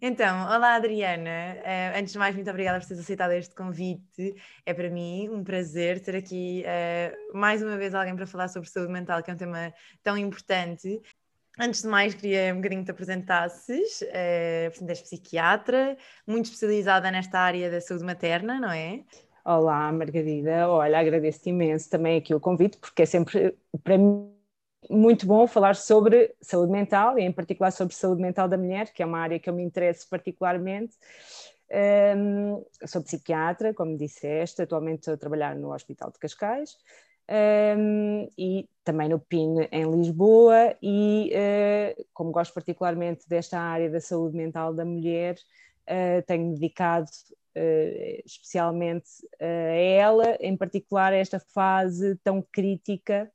Então, olá Adriana. Uh, antes de mais, muito obrigada por teres aceitado este convite. É para mim um prazer ter aqui uh, mais uma vez alguém para falar sobre saúde mental, que é um tema tão importante. Antes de mais, queria um bocadinho que te apresentasses. Uh, portanto, és psiquiatra, muito especializada nesta área da saúde materna, não é? Olá, Margarida. Olha, agradeço imenso também aqui o convite, porque é sempre, para mim, muito bom falar sobre saúde mental e, em particular, sobre saúde mental da mulher, que é uma área que eu me interesso particularmente. Um, sou psiquiatra, como disseste, atualmente estou a trabalhar no Hospital de Cascais um, e também no PIN em Lisboa. E uh, como gosto particularmente desta área da saúde mental da mulher, uh, tenho dedicado uh, especialmente a ela, em particular a esta fase tão crítica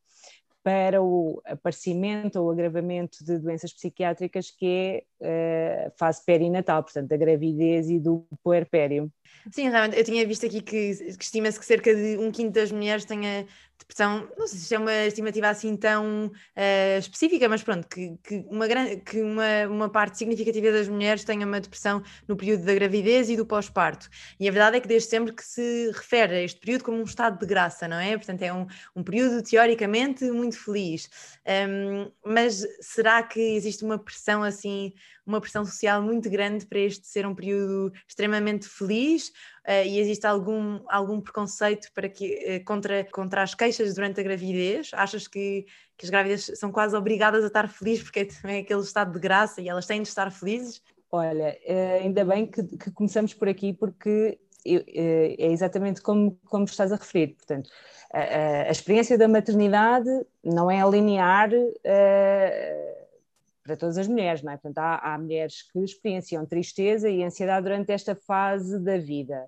para o aparecimento ou agravamento de doenças psiquiátricas, que é a fase perinatal, portanto, da gravidez e do puerpério. Sim, realmente, eu tinha visto aqui que, que estima-se que cerca de um quinto das mulheres tenha depressão, não sei se é uma estimativa assim tão uh, específica, mas pronto, que, que, uma, que uma, uma parte significativa das mulheres tenha uma depressão no período da gravidez e do pós-parto. E a verdade é que desde sempre que se refere a este período como um estado de graça, não é? Portanto, é um, um período teoricamente muito feliz. Um, mas será que existe uma pressão assim uma pressão social muito grande para este ser um período extremamente feliz uh, e existe algum, algum preconceito para que, uh, contra, contra as queixas durante a gravidez? Achas que, que as grávidas são quase obrigadas a estar felizes porque é também aquele estado de graça e elas têm de estar felizes? Olha, uh, ainda bem que, que, começamos por aqui porque é exatamente como, como estás a referir, portanto, a, a experiência da maternidade não é linear para todas as mulheres, não é? Portanto, há, há mulheres que experienciam tristeza e ansiedade durante esta fase da vida.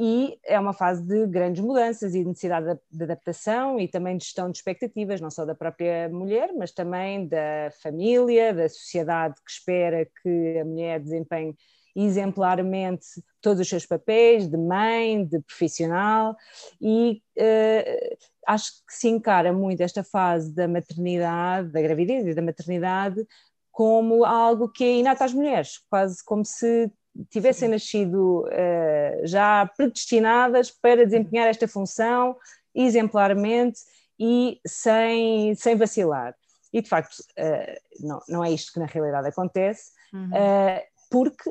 E é uma fase de grandes mudanças e de necessidade de adaptação e também de gestão de expectativas, não só da própria mulher, mas também da família, da sociedade que espera que a mulher desempenhe exemplarmente todos os seus papéis de mãe, de profissional, e uh, acho que se encara muito esta fase da maternidade, da gravidez e da maternidade, como algo que é inato às mulheres, quase como se tivessem nascido uh, já predestinadas para desempenhar esta função exemplarmente e sem, sem vacilar. E de facto, uh, não, não é isto que na realidade acontece. Uhum. Uh, porque,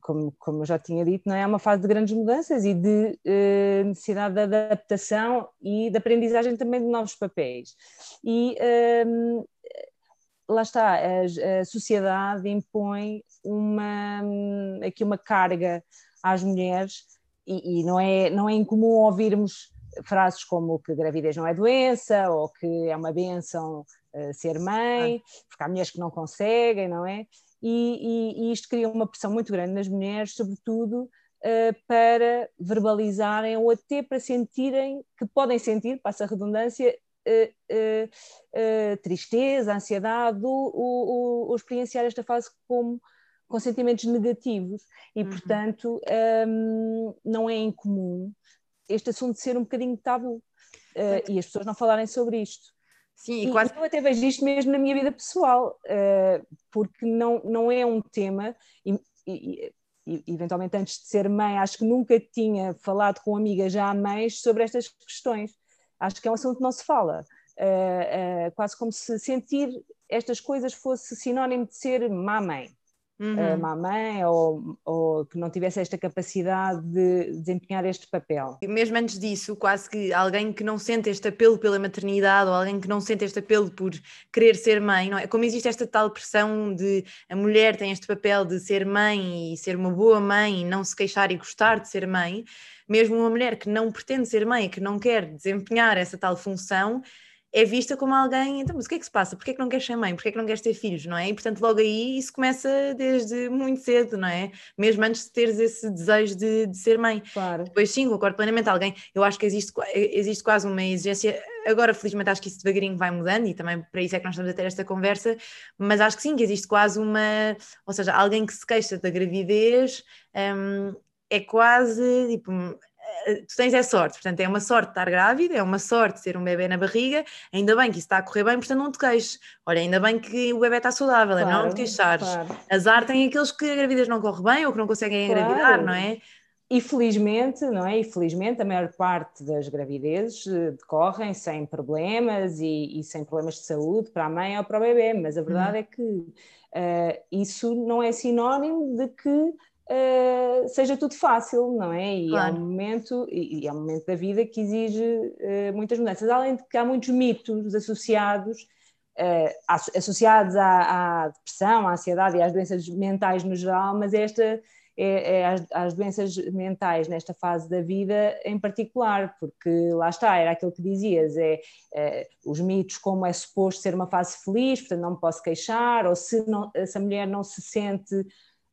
como, como eu já tinha dito, não é? é uma fase de grandes mudanças e de eh, necessidade de adaptação e de aprendizagem também de novos papéis. E ehm, lá está, a, a, sociedade impõe uma, aqui uma carga às mulheres e, e, não, é, não é incomum ouvirmos frases como que gravidez não é doença ou que é uma benção uh, ser mãe, ah. porque há mulheres que não conseguem, não é? E, e, e isto cria uma pressão muito grande nas mulheres, sobretudo uh, para verbalizarem ou até para sentirem que podem sentir, passa a redundância, uh, uh, tristeza, ansiedade, ou, experienciar esta fase como com sentimentos negativos e, uhum. portanto, um, não é incomum este assunto ser um bocadinho tabu uh, e as pessoas não falarem sobre isto. Sim, e, quase... eu até vejo isto mesmo na minha vida pessoal, uh, porque não, não é um tema, e, e, e, eventualmente antes de ser mãe, acho que nunca tinha falado com amigas já mães sobre estas questões. Acho que é um assunto que não se fala. Uh, uh, quase como se sentir estas coisas fosse sinónimo de ser má mãe uhum. má mãe ou, ou, que não tivesse esta capacidade de desempenhar este papel. E mesmo antes disso, quase que alguém que não sente este apelo pela maternidade ou alguém que não sente este apelo por querer ser mãe, não é? Como existe esta tal pressão de a mulher tem este papel de ser mãe e ser uma boa mãe e não se queixar e gostar de ser mãe, mesmo uma mulher que não pretende ser mãe, que não quer desempenhar essa tal função, é vista como alguém, então, mas o que é que se passa? Porquê é que não queres ser mãe? Porquê é que não queres ter filhos, não é? E portanto logo aí isso começa desde muito cedo, não é? Mesmo antes de teres esse desejo de, de ser mãe. Claro. Depois sim, concordo plenamente, alguém, eu acho que existe, existe quase uma exigência, agora felizmente acho que isso devagarinho vai mudando e também para isso é que nós estamos a ter esta conversa, mas acho que sim, que existe quase uma, ou seja, alguém que se queixa da gravidez, hum, é quase tipo tu tens é sorte, portanto é uma sorte estar grávida, é uma sorte ter um bebê na barriga, ainda bem que isso está a correr bem, portanto não te queixes. Olha, ainda bem que o bebê está saudável, claro, é não te queixares. Claro. Azar tem aqueles que a gravidez não corre bem ou que não conseguem claro. engravidar, não é? E felizmente, não é? E felizmente a maior parte das gravidezes eh, decorrem sem problemas e, e sem problemas de saúde para a mãe ou para o bebê, mas a verdade hum. é que uh, isso não é sinónimo de que uh, seja tudo fácil, não é? E claro. é um momento e, e, é um momento da vida que exige uh, muitas mudanças, além de que há muitos mitos associados associados à, à depressão, à ansiedade e às doenças mentais no geral, mas esta é, é às, às, doenças mentais nesta fase da vida em particular, porque lá está, era aquilo que dizias, é, é os mitos como é suposto ser uma fase feliz, portanto não me posso queixar, ou se, não, se a mulher não se sente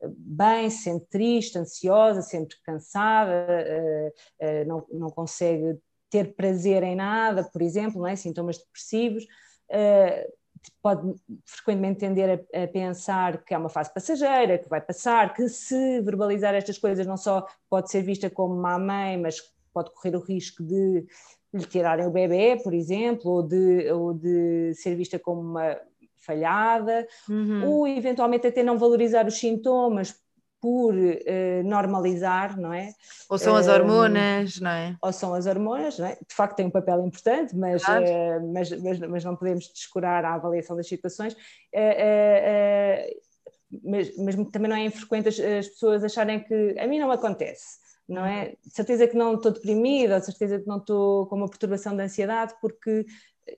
bem, se sente triste, ansiosa, sempre cansada, uh, uh, não, não consegue ter prazer em nada, por exemplo, não é? sintomas depressivos, uh, pode frequentemente tender a, a, pensar que é uma fase passageira, que vai passar, que se verbalizar estas coisas não só pode ser vista como má mãe, mas pode correr o risco de lhe tirarem o bebê, por exemplo, ou de, ou de ser vista como uma falhada, uhum. ou eventualmente até não valorizar os sintomas por uh, normalizar, não é? Ou são as hormonas, não é? Ou são as hormonas, não é? De facto tem um papel importante, mas, claro. uh, mas, mas, mas, não podemos descurar a avaliação das situações. Uh, mas, mas, também não é infrequente as, as, pessoas acharem que a mim não acontece, não é? De certeza que não estou deprimida, de certeza que não estou com uma perturbação de ansiedade porque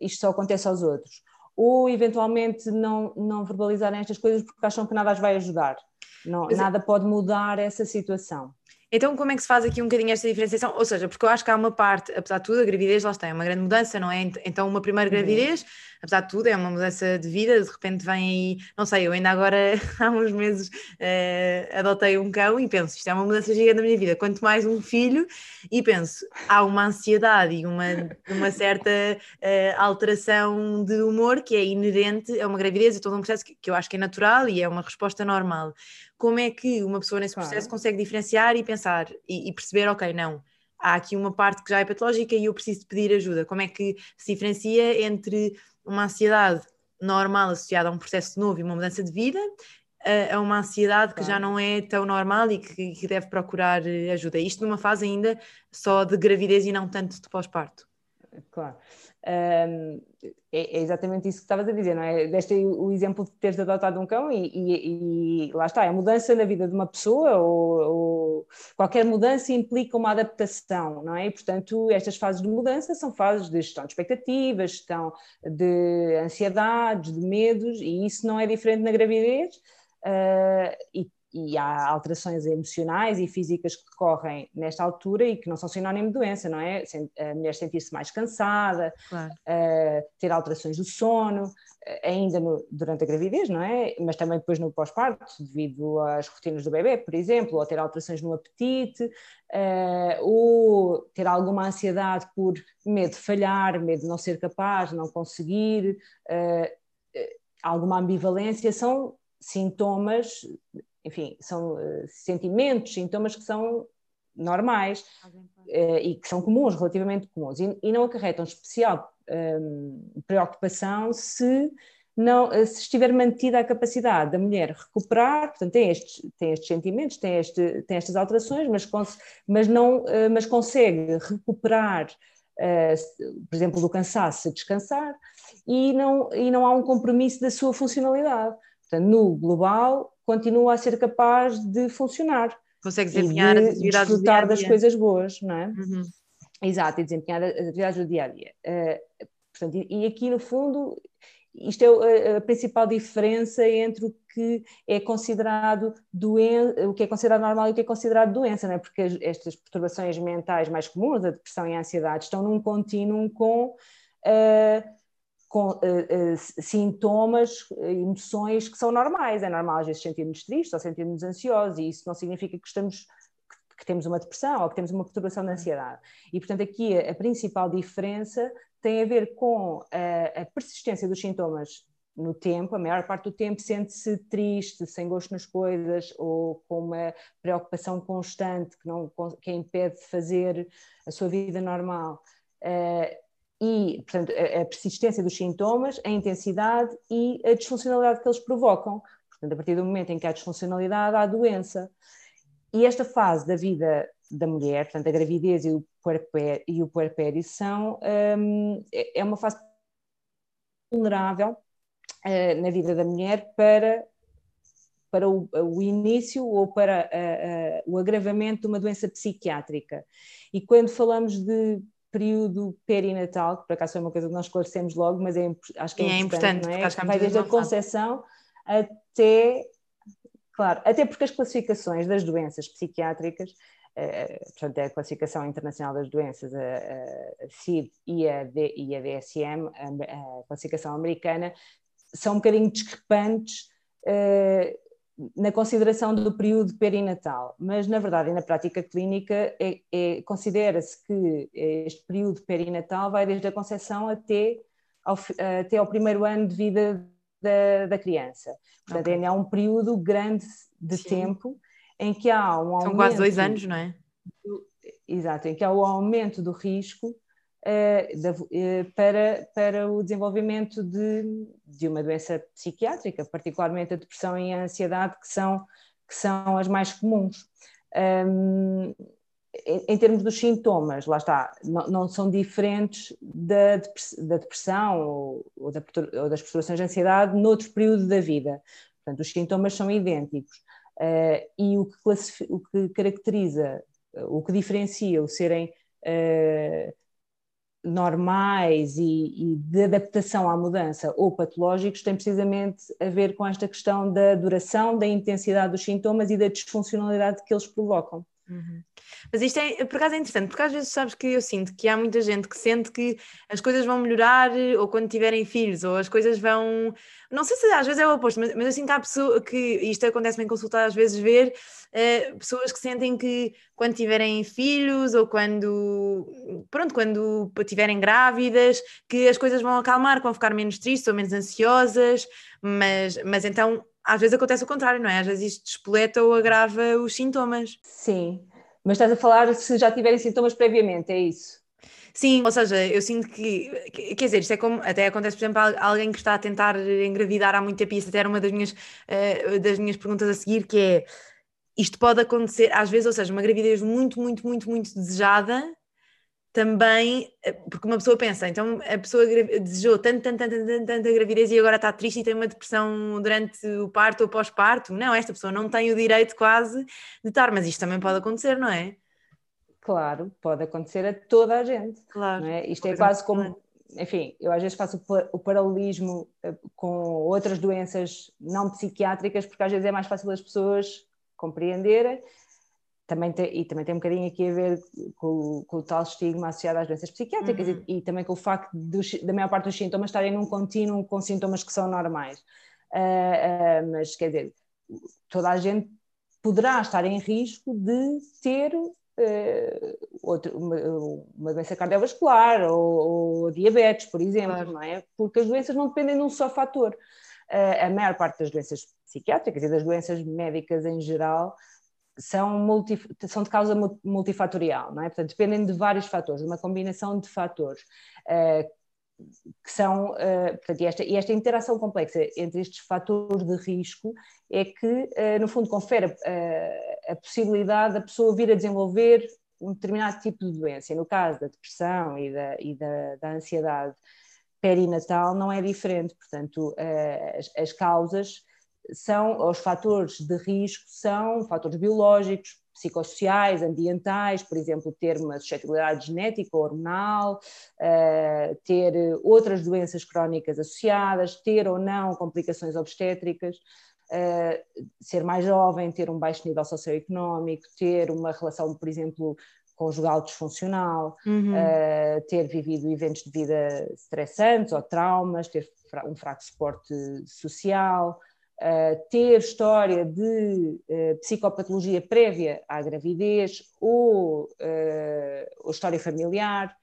isto só acontece aos outros. Ou eventualmente não, não verbalizarem estas coisas porque acham que nada as vai ajudar. Não, é nada pode mudar essa situação. Então, como é que se faz aqui um bocadinho esta diferenciação? Ou seja, porque eu acho que há uma parte, apesar de tudo, a gravidez lá está, é uma grande mudança, não é? Então, uma primeira uhum. gravidez, apesar de tudo, é uma mudança de vida, de repente vem aí, não sei, eu ainda agora, há uns meses, uh, adotei um cão e penso, isto é uma mudança gigante da minha vida, quanto mais um filho, e penso, há uma ansiedade e uma, uma certa uh, alteração de humor que é inerente a uma gravidez, a todo um processo que, que eu acho que é natural e é uma resposta normal como é que uma pessoa nesse claro. processo consegue diferenciar e pensar e, e, perceber, ok, não, há aqui uma parte que já é patológica e eu preciso pedir ajuda. Como é que se diferencia entre uma ansiedade normal associada a um processo novo e uma mudança de vida a, uma ansiedade claro. que já não é tão normal e que, que deve procurar eh, ajuda. Isto numa fase ainda só de gravidez e não tanto de pós-parto. Claro. Um, é, é, exatamente isso que estavas a dizer, não é? Deste o exemplo de teres adotado um cão e, e, e, lá está, a mudança na vida de uma pessoa ou, ou, qualquer mudança implica uma adaptação, não é? E, portanto, estas fases de mudança são fases de gestão de expectativas, gestão de ansiedades, de medos, e isso não é diferente na gravidez. Uh, e e há alterações emocionais e físicas que decorrem nesta altura e que não são sinónimo de doença, não é? A mulher sentir-se mais cansada, claro. uh, ter alterações do sono, eh, ainda no, durante a gravidez, não é? Mas também depois no pós-parto, devido às rotinas do bebê, por exemplo, ou ter alterações no apetite, uh, ou ter alguma ansiedade por medo de falhar, medo de não ser capaz, não conseguir, alguma ambivalência, são sintomas enfim, são uh, sentimentos, sintomas que são normais uh, e que são comuns, relativamente comuns, e, não acarretam especial um, preocupação se não, eh, se estiver mantida a capacidade da mulher recuperar, portanto, tem estes, tem estes sentimentos, tem, este, tem estas alterações, mas, mas, não, mas consegue recuperar, por exemplo, do cansaço, descansar, e não, e não há um compromisso da sua funcionalidade. No global, continua a ser capaz de funcionar. Consegue desempenhar de as atividades desfrutar do dia -dia. das coisas boas, não é? Uhum. Exato, e desempenhar as atividades do dia a dia. Uh, portanto, e, aqui no fundo, isto é a, a, principal diferença entre o que é considerado doença, o que é considerado normal e o que é considerado doença, não é? Porque as, estas perturbações mentais mais comuns, a depressão e a ansiedade, estão num contínuo com uh, com uh, uh, sintomas, emoções que são normais. É normal às vezes sentirmos tristes ou sentirmos ansiosos, e isso não significa que estamos que temos uma depressão ou que temos uma perturbação de ansiedade. E, portanto, aqui a, a principal diferença tem a ver com a, a, persistência dos sintomas no tempo, a maior parte do tempo sente-se triste, sem gosto nas coisas ou com uma preocupação constante que, não, que a impede de fazer a sua vida normal. Uh, e, portanto, a, persistência dos sintomas, a intensidade e a disfuncionalidade que eles provocam. Portanto, a partir do momento em que há disfuncionalidade, há doença. E esta fase da vida da mulher, portanto, a gravidez e o puerpério, e o puerpério são, um, é, é uma fase vulnerável uh, na vida da mulher para, para o, o início ou para uh, uh, o agravamento de uma doença psiquiátrica. E quando falamos de período perinatal, que por acaso foi uma coisa que nós esclarecemos logo, mas é, acho que é, é importante, é? Acho que vai desde a concepção até, claro, até porque as classificações das doenças psiquiátricas Uh, portanto, é a Classificação Internacional das Doenças, a, a CID e a, D, e a DSM, a, a, Classificação Americana, são um bocadinho discrepantes uh, na consideração do período perinatal, mas na verdade, na prática clínica, é, é, considera-se que este período perinatal vai desde a concepção até ao, até ao primeiro ano de vida da, da criança. Portanto, okay. é um período grande de Sim. tempo em que há um aumento. São quase dois anos, não é? exato, em que há o aumento do risco para, para o desenvolvimento de, de uma doença psiquiátrica, particularmente a depressão e a ansiedade, que são, que são as mais comuns. Em, termos dos sintomas, lá está, não, não são diferentes da, da depressão ou, ou, da, ou das perturbações de ansiedade noutro período da vida. Portanto, os sintomas são idênticos. Uh, e o que, o que, caracteriza, o que diferencia o serem normais e, e, de adaptação à mudança ou patológicos tem precisamente a ver com esta questão da duração, da intensidade dos sintomas e da disfuncionalidade que eles provocam. Uhum. Mas isto é, por acaso é interessante, porque às vezes sabes que eu sinto que há muita gente que sente que as coisas vão melhorar ou quando tiverem filhos, ou as coisas vão. Não sei se às vezes é o oposto, mas, mas eu sinto que há pessoas que isto acontece-me em consulta às vezes ver uh, pessoas que sentem que quando tiverem filhos ou quando pronto, quando estiverem grávidas, que as coisas vão acalmar, vão ficar menos tristes ou menos ansiosas, mas, mas então às vezes acontece o contrário, não é? Às vezes isto despoleta ou agrava os sintomas. Sim, mas estás a falar se já tiverem sintomas previamente, é isso? Sim, ou seja, eu sinto que, quer dizer, isto é como, até acontece, por exemplo, alguém que está a tentar engravidar há muito tempo, e isso até era uma das minhas, uh, das minhas perguntas a seguir, que é, isto pode acontecer às vezes, ou seja, uma gravidez muito, muito, muito, muito desejada, também, eh, porque uma pessoa pensa, então a pessoa desejou tanto, tanto, tanto, tanto, tanto a gravidez e agora está triste e tem uma depressão durante o parto ou pós-parto. Não, esta pessoa não tem o direito quase de estar, mas isto também pode acontecer, não é? Claro, pode acontecer a toda a gente. Claro. É? Isto é quase como, enfim, eu às vezes faço o paralelismo eh, com outras doenças não psiquiátricas, porque às vezes é mais fácil as pessoas compreenderem também tem, e também tem um bocadinho aqui a ver com, com o tal estigma associado às doenças psiquiátricas uhum. e, e, também com o facto dos, da maior parte dos sintomas estarem num contínuo com sintomas que são normais. Uh, uh, mas quer dizer, toda a gente poderá estar em risco de ter uh, outro, uma, uma, doença cardiovascular ou, ou, diabetes, por exemplo, claro. não é? Porque as doenças não dependem de um só fator. a maior parte das doenças psiquiátricas e das doenças médicas em geral são, multi, são de causa multifatorial, não é? Portanto, dependem de vários fatores, uma combinação de fatores. Uh, que são, uh, portanto, e esta, e esta interação complexa entre estes fatores de risco é que, uh, no fundo, confere uh, a possibilidade da pessoa vir a desenvolver um determinado tipo de doença. No caso da depressão e da, e da, da ansiedade perinatal, não é diferente. Portanto, as, as causas são, os fatores de risco são fatores biológicos, psicossociais, ambientais, por exemplo, ter uma suscetibilidade genética, hormonal, uh, ter outras doenças crónicas associadas, ter ou não complicações obstétricas, uh, ser mais jovem, ter um baixo nível socioeconómico, ter uma relação, por exemplo, conjugal disfuncional, uhum. uh, ter vivido eventos de vida estressantes ou traumas, ter um fraco suporte social, ter história de uh, psicopatologia prévia à gravidez ou, uh, ou história familiar.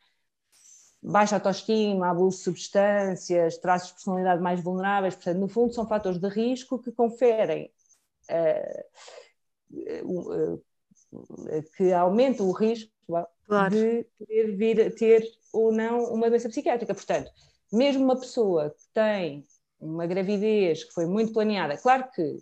baixa autoestima, abuso de substâncias, traços de personalidade mais vulneráveis, portanto, no fundo, são fatores de risco que conferem, uh, uh, uh, que aumentam o risco claro. de poder vir a ter ou não uma doença psiquiátrica. Portanto, mesmo uma pessoa que tem uma gravidez que foi muito planeada, claro que,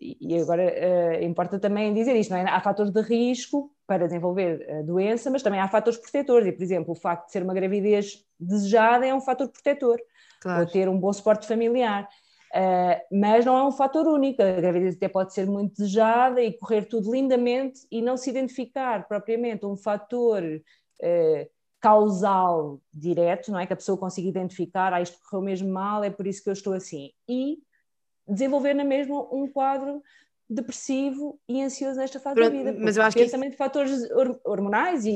e agora uh, importa também dizer isto, não é? há fatores de risco para desenvolver a doença, mas também há fatores protetores, e por exemplo, o facto de ser uma gravidez desejada é um fator protetor, claro. ou ter um bom suporte familiar. Uh, mas não é um fator único, a gravidez até pode ser muito desejada e correr tudo lindamente e não se identificar propriamente um fator uh, causal direto, não é? Que a pessoa consiga identificar, ah, isto correu mesmo mal, é por isso que eu estou assim. E desenvolver na mesma um quadro depressivo e ansioso nesta fase Pronto, da vida. Mas eu acho que isso... também de fatores hormonais e,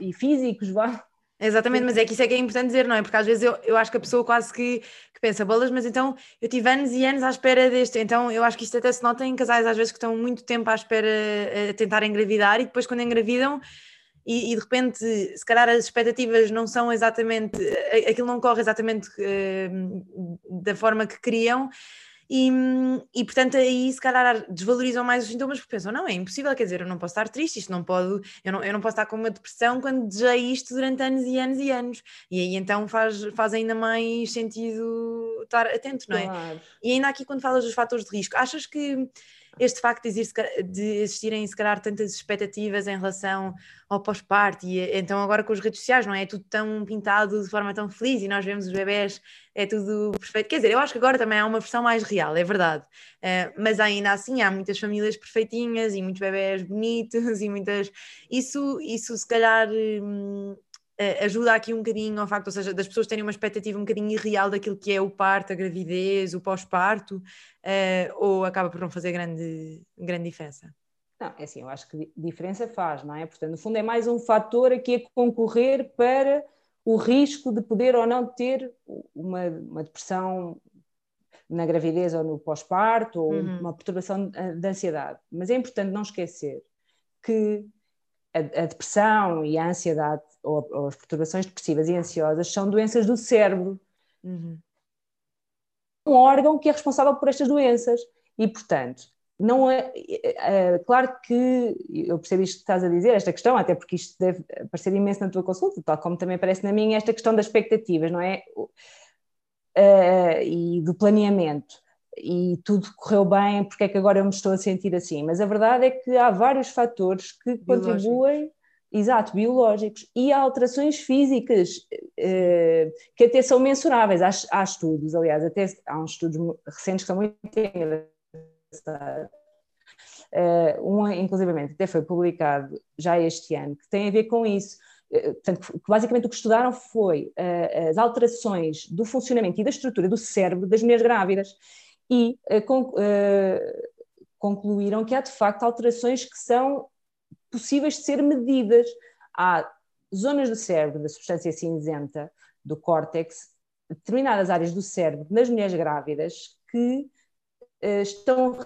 e, e físicos, vá. Exatamente, mas é que isso é que é importante dizer, não é? Porque às vezes eu, eu acho que a pessoa quase que, que pensa, bolas, mas então eu tive anos e anos à espera deste, então eu acho que isto até se nota em casais às vezes que estão muito tempo à espera a tentar engravidar e depois quando engravidam e, e, de repente, se calhar as expectativas não são exatamente, aquilo não corre exatamente uh, da forma que queriam. E, e, portanto aí se calhar desvalorizam mais os sintomas porque pensam, não, é impossível, quer dizer, eu não posso estar triste, isto não pode, eu não, eu não posso estar com uma depressão quando desejei isto durante anos e anos e anos, e aí então faz, faz ainda mais sentido estar atento, não é? Claro. E ainda aqui quando falas dos fatores de risco, achas que este facto de, existir, de existirem, se calhar, tantas expectativas em relação ao pós-parto, e então agora com as redes sociais, não é? É tudo tão pintado de forma tão feliz e nós vemos os bebés, é tudo perfeito. Quer dizer, eu acho que agora também há uma versão mais real, é verdade. Uh, mas ainda assim há muitas famílias perfeitinhas e muitos bebés bonitos e muitas. Isso, isso se calhar. Hum, ajuda aqui um bocadinho ao facto, ou seja, das pessoas terem uma expectativa um bocadinho irreal daquilo que é o parto, a gravidez, o pós-parto, uh, ou acaba por não fazer grande, grande diferença? Não, é assim, eu acho que diferença faz, não é? Portanto, no fundo é mais um fator aqui a concorrer para o risco de poder ou não ter uma, uma depressão na gravidez ou no pós-parto, ou uhum. uma perturbação de ansiedade. Mas é importante não esquecer que a, a depressão e a ansiedade ou, ou, as perturbações depressivas e ansiosas são doenças do cérebro. Uhum. Um órgão que é responsável por estas doenças. E, portanto, não é, é, é, claro que eu percebo isto que estás a dizer, esta questão, até porque isto deve aparecer imenso na tua consulta, tal como também aparece na minha, esta questão das expectativas, não é? Uh, e do planeamento. E tudo correu bem, porque é que agora eu me estou a sentir assim? Mas a verdade é que há vários fatores que contribuem Exato, biológicos. E há alterações físicas eh, que até são mensuráveis. Há, há, estudos, aliás, até há uns estudos recentes que são muito engraçados. Uh, um, inclusivamente, até foi publicado já este ano, que tem a ver com isso. Uh, portanto, basicamente o que estudaram foi uh, as alterações do funcionamento e da estrutura do cérebro das mulheres grávidas e con concluíram que há de facto alterações que são possíveis de ser medidas. Há zonas do cérebro, da substância cinzenta, do córtex, determinadas áreas do cérebro nas mulheres grávidas que uh, estão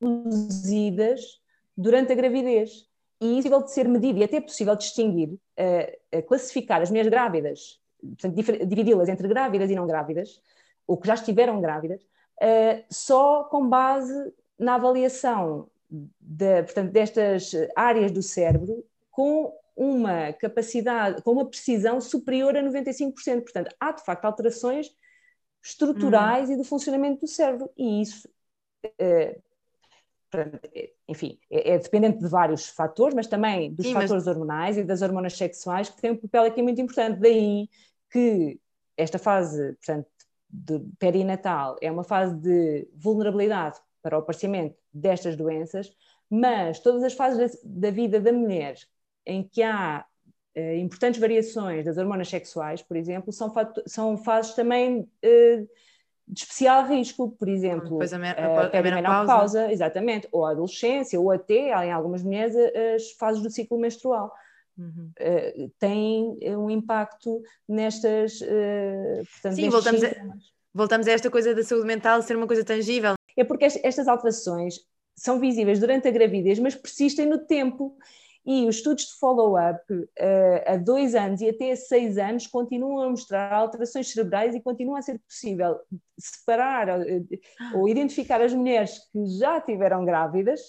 reduzidas durante a gravidez. E isso é possível de ser medido e até é possível distinguir, uh, classificar as mulheres grávidas, dividi-las entre grávidas e não grávidas, ou que já estiveram grávidas, uh, só com base na avaliação de, portanto, destas áreas do cérebro com uma capacidade, com uma precisão superior a 95%. Portanto, há de facto alterações estruturais uhum. e do funcionamento do cérebro, e isso, é, enfim, é, é, dependente de vários fatores, mas também dos Sim, fatores mas... hormonais e das hormonas sexuais, que têm um papel aqui muito importante. Daí que esta fase, portanto, de perinatal é uma fase de vulnerabilidade para o aparecimento destas doenças, mas todas as fases da, vida da mulher em que há eh, importantes variações das hormonas sexuais, por exemplo, são, são fases também eh, de especial risco, por exemplo, Depois a, a, a, a menopausa, exatamente, ou a adolescência, ou até, em algumas mulheres, as fases do ciclo menstrual. Uhum. Uh, tem um impacto nestas. Uh, portanto, Sim, voltamos a, voltamos a esta coisa da saúde mental ser uma coisa tangível é porque estas alterações são visíveis durante a gravidez, mas persistem no tempo. E os estudos de follow-up uh, a dois anos e até a seis anos continuam a mostrar alterações cerebrais e continua a ser possível separar uh, ou identificar as mulheres que já tiveram grávidas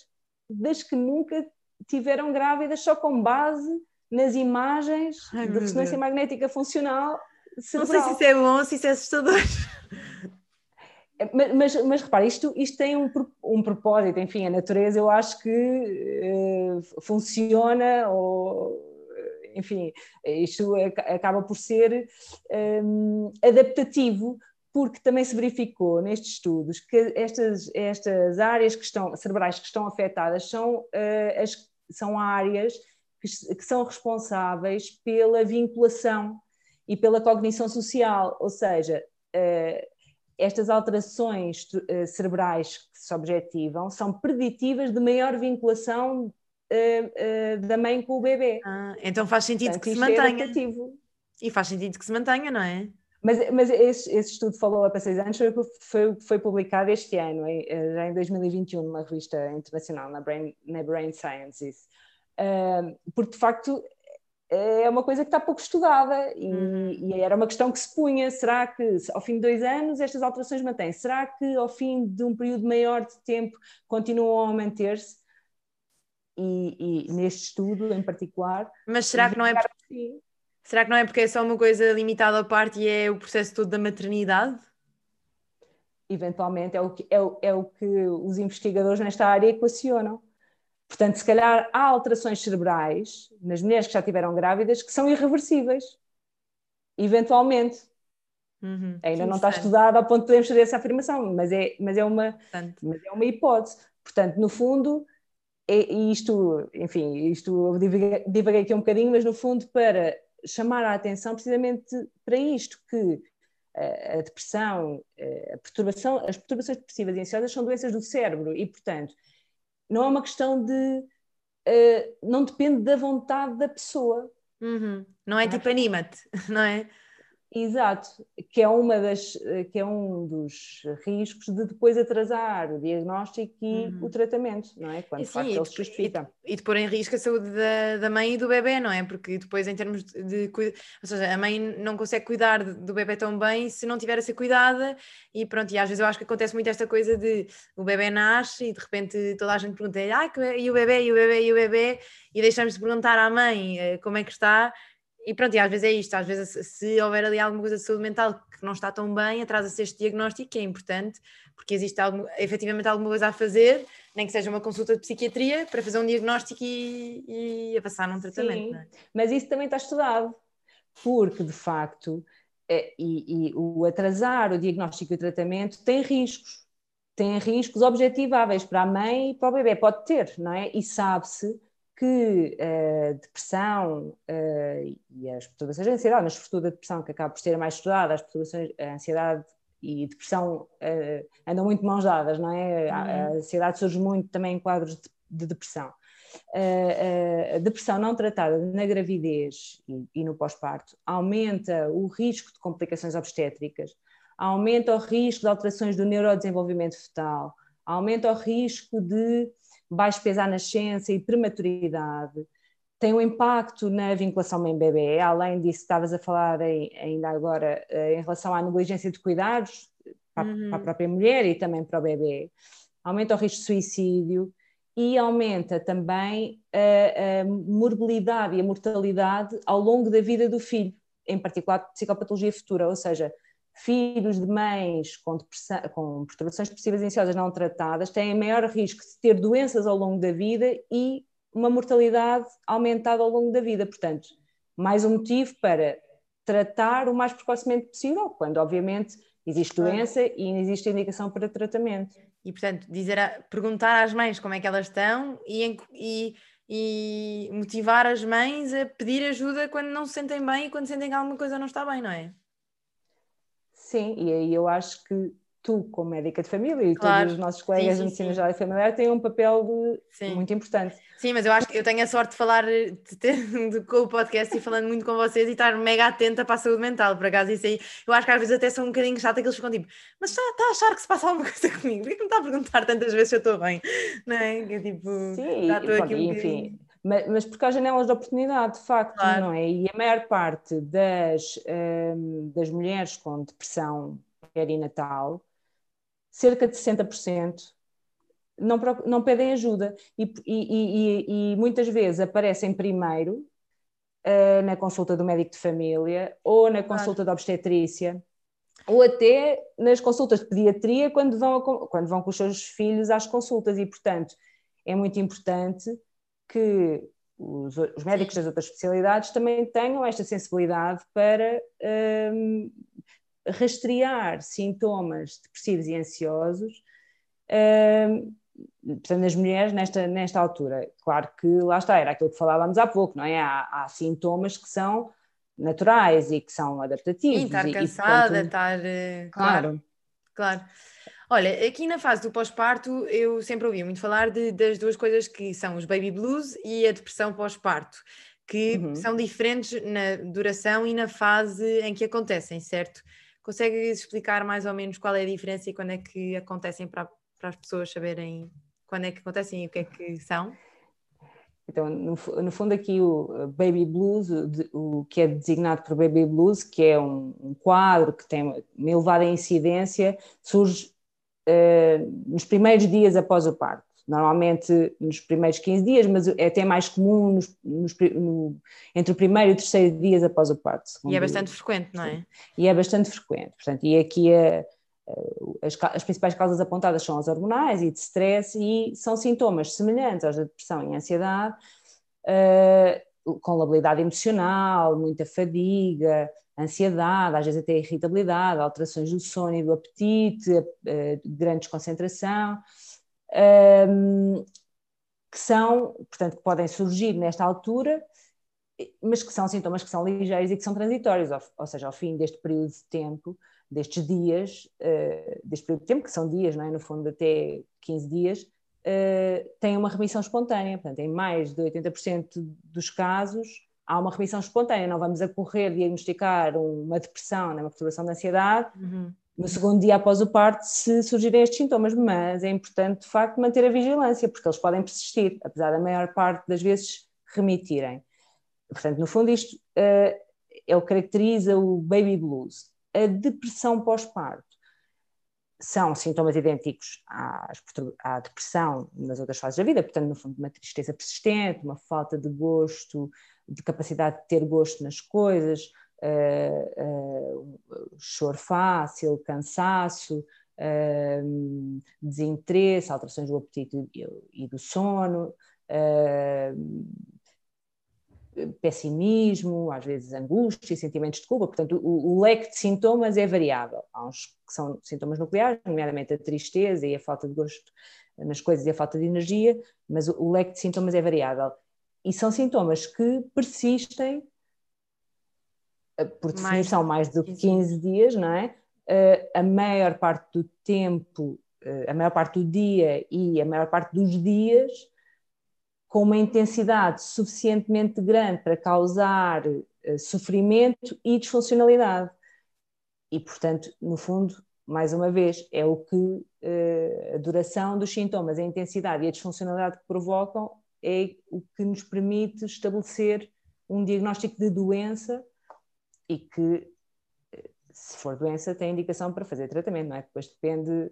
das que nunca tiveram grávidas só com base nas imagens Ai, de ressonância magnética funcional cerebral. Não sei se isso é bom ou se isso é assustador. É, mas, mas, repare, isto, isto tem um, um propósito, enfim, a natureza eu acho que uh, funciona, ou enfim, isto acaba por ser um, adaptativo, porque também se verificou nestes estudos que estas, estas áreas que estão, cerebrais que estão afetadas são, uh, as, são áreas que, que são responsáveis pela vinculação e pela cognição social, ou seja, uh, estas alterações uh, cerebrais que se objetivam são preditivas de maior vinculação uh, uh, da mãe com o bebê. Ah, então faz sentido Portanto, que se é mantenha. É e faz sentido que se mantenha, não é? Mas, mas esse, esse estudo falou há seis anos, foi, foi, foi publicado este ano, já em 2021, numa revista internacional, na Brain, na Brain Sciences. porque de facto é uma coisa que está pouco estudada e, uhum. e, era uma questão que se punha: será que ao fim de dois anos estas alterações mantêm? Será que ao fim de um período maior de tempo continuam a manter-se? E, e, neste estudo em particular. Mas será que não é porque, será que não é porque é só uma coisa limitada à parte e é o processo todo da maternidade? Eventualmente é o que, é, é o que os investigadores nesta área equacionam. Portanto, se calhar há alterações cerebrais nas mulheres que já tiveram grávidas que são irreversíveis, eventualmente. Uhum, Ainda não está estudado ao ponto de podermos fazer essa afirmação, mas é, mas é, uma, mas é uma hipótese. Portanto, no fundo, é, isto, enfim, isto divaguei aqui um bocadinho, mas no fundo para chamar a atenção precisamente para isto, que a depressão, a perturbação, as perturbações depressivas e ansiosas são doenças do cérebro e, portanto, não é uma questão de. Uh, não depende da vontade da pessoa. Uhum. Não é tipo anima-te, não é? Exato, que é, uma das, que é um dos riscos de depois atrasar o diagnóstico e uhum. o tratamento, não é? Quando e, sim, e, justifica. E, e, de pôr em risco a saúde da, da mãe e do bebê, não é? Porque depois, em termos de, Ou seja, a mãe não consegue cuidar do bebê tão bem se não tiver a ser cuidada, e pronto, e às vezes eu acho que acontece muito esta coisa de o bebê nasce e de repente toda a gente pergunta, ah, e o bebê, e o bebê, e o bebê, e deixamos de perguntar à mãe uh, como é que está e pronto, e às vezes é isto, às vezes se houver ali alguma coisa de saúde mental que não está tão bem, atrasa-se este diagnóstico, que é importante, porque existe algum, efetivamente alguma coisa a fazer, nem que seja uma consulta de psiquiatria, para fazer um diagnóstico e, e a passar num tratamento. É? mas isso também está estudado, porque de facto, é, e, e o atrasar o diagnóstico e o tratamento tem riscos, tem riscos objetiváveis para a mãe e para o bebê, pode ter, não é? E sabe-se que a eh, depressão uh, e as perturbações de ansiedade, mas sobretudo a depressão, que acaba por ser mais estudada, as perturbações, a ansiedade e depressão uh, andam muito mãos dadas, não é? Uhum. A, ansiedade surge muito também em quadros de, de depressão. A depressão não tratada na gravidez e no pós-parto aumenta o risco de complicações obstétricas, aumenta o risco de alterações do neurodesenvolvimento fetal, aumenta o risco de baixo peso à nascença e prematuridade, tem um impacto na vinculação mãe-bebê, além disso estavas a falar em, ainda agora eh, em relação à negligência de cuidados para, uhum. para, a própria mulher e também para o bebê, aumenta o risco de suicídio e aumenta também a, a morbilidade e a mortalidade ao longo da vida do filho, em particular psicopatologia futura, ou seja, filhos de mães com, com perturbações depressivas e ansiosas não tratadas têm maior risco de ter doenças ao longo da vida e uma mortalidade aumentada ao longo da vida. Portanto, mais um motivo para tratar o mais precocemente possível, quando obviamente existe doença e não existe indicação para tratamento. E portanto, dizer a, perguntar às mães como é que elas estão e, e, e motivar as mães a pedir ajuda quando não se sentem bem e quando sentem que alguma coisa não está bem, não é? Sim, e aí eu acho que tu, como médica de família, e claro. todos os nossos colegas sim, sim, de medicina geral e familiar têm um papel de, muito importante. Sim, mas eu acho que eu tenho a sorte de falar de ter, de, com o podcast e falando muito com vocês e estar mega atenta para a saúde mental. Por acaso, isso aí, eu acho que às vezes até são um bocadinho chata que eles ficam tipo, mas está, está a achar que se passa alguma coisa comigo? Por que me está a perguntar tantas vezes se eu estou bem? Não é? Que, tipo, Sim, e, pronto, aqui um enfim. Mas, mas porque há janelas de oportunidade, de facto, claro. não é? E a maior parte das, um, das mulheres com depressão perinatal, cerca de 60%, não, não pedem ajuda e, e, e, e muitas vezes aparecem primeiro uh, na consulta do médico de família ou na consulta claro. da obstetrícia ou até nas consultas de pediatria quando vão, quando vão com os seus filhos às consultas e, portanto, é muito importante que os, os médicos das outras especialidades também tenham esta sensibilidade para um, rastrear sintomas depressivos e ansiosos um, portanto, nas mulheres nesta, nesta altura. Claro que lá está, era aquilo que falávamos há pouco, não é? Há, há sintomas que são naturais e que são adaptativos. Sim, estar cansada, e, portanto, estar. Eh, claro. Claro. Olha, aqui na fase do pós-parto, eu sempre ouvi muito falar de, das duas coisas que são os baby blues e a depressão pós-parto, que uhum. são diferentes na duração e na fase em que acontecem, certo? Consegues explicar mais ou menos qual é a diferença e quando é que acontecem para, para as pessoas saberem quando é que acontecem e o que é que são? Então, no, no fundo, aqui o Baby Blues, o, o, que é designado por Baby Blues, que é um, um quadro que tem uma elevada incidência, surge uh, nos primeiros dias após o parto. Normalmente nos primeiros 15 dias, mas é até mais comum nos, nos, no, entre o primeiro e o terceiro dias após o parto. E é bastante frequente, não é? E é bastante frequente. Portanto, e aqui a, as, as, principais causas apontadas são as hormonais e de stress e são sintomas semelhantes aos da depressão e ansiedade, uh, com labilidade emocional, muita fadiga, ansiedade, às vezes até irritabilidade, alterações do sono e do apetite, grande desconcentração, uh, que são, portanto, que podem surgir nesta altura, mas que são sintomas que são ligeiros e que são transitórios, ou, seja, ao fim deste período de tempo, destes dias, uh, deste período de tempo, que são dias, não é? no fundo até 15 dias, uh, tem uma remissão espontânea. Portanto, em mais de 80% dos casos há uma remissão espontânea. Não vamos a correr diagnosticar uma depressão, né? uma perturbação da ansiedade, uhum. no segundo dia após o parto, se surgirem estes sintomas. Mas é importante, de facto, manter a vigilância, porque eles podem persistir, apesar da maior parte das vezes remitirem. Portanto, no fundo, isto uh, é o que caracteriza o baby blues a depressão pós-parto. São sintomas idênticos às, à depressão nas outras fases da vida, portanto, no fundo, uma tristeza persistente, uma falta de gosto, de capacidade de ter gosto nas coisas, uh, uh, choro fácil, cansaço, uh, desinteresse, alterações do apetite e, e do sono, pessimismo, às vezes angústia, sentimentos de culpa, portanto o, o, leque de sintomas é variável. Há uns que são sintomas nucleares, nomeadamente a tristeza e a falta de gosto nas coisas e a falta de energia, mas o, o leque de sintomas é variável. E são sintomas que persistem, eh, por definição, mais, mais do que 15 dias, não é? Uh, a maior parte do tempo, uh, a maior parte do dia e a maior parte dos dias com uma intensidade suficientemente grande para causar uh, sofrimento e disfuncionalidade. E, portanto, no fundo, mais uma vez, é o que a duração dos sintomas, a intensidade e a disfuncionalidade que provocam é o que nos permite estabelecer um diagnóstico de doença e que, eh, se for doença, tem indicação para fazer tratamento, não é? Depois depende,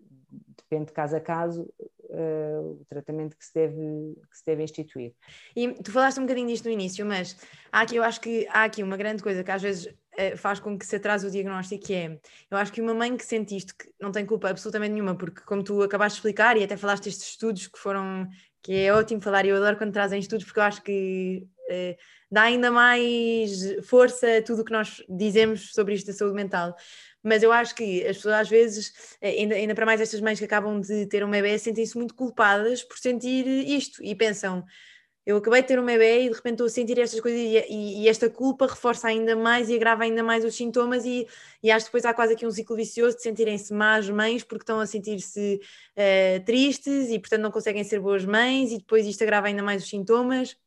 depende de caso a caso uh, o tratamento que se, deve, que se deve instituir. E tu falaste um bocadinho disto no início, mas há aqui, eu acho que há aqui uma grande coisa que às vezes uh, faz com que se atrase o diagnóstico, que é, eu acho que uma mãe que sente isto, que não tem culpa absolutamente nenhuma, porque como tu acabaste de explicar e até falaste estes estudos que foram, que é ótimo falar, e eu adoro quando trazem estudos, porque eu acho que uh, dá ainda mais força a tudo o que nós dizemos sobre isto da saúde mental mas eu acho que as pessoas às vezes, eh, ainda, ainda para mais estas mães que acabam de ter um bebê, sentem-se muito culpadas por sentir isto e pensam. Eu acabei de ter um bebê e de repente estou a sentir estas coisas e, e, e, esta culpa reforça ainda mais e agrava ainda mais os sintomas e, e acho que depois há quase aqui um ciclo vicioso de sentirem-se más mães porque estão a sentir-se uh, tristes e portanto não conseguem ser boas mães e depois isto agrava ainda mais os sintomas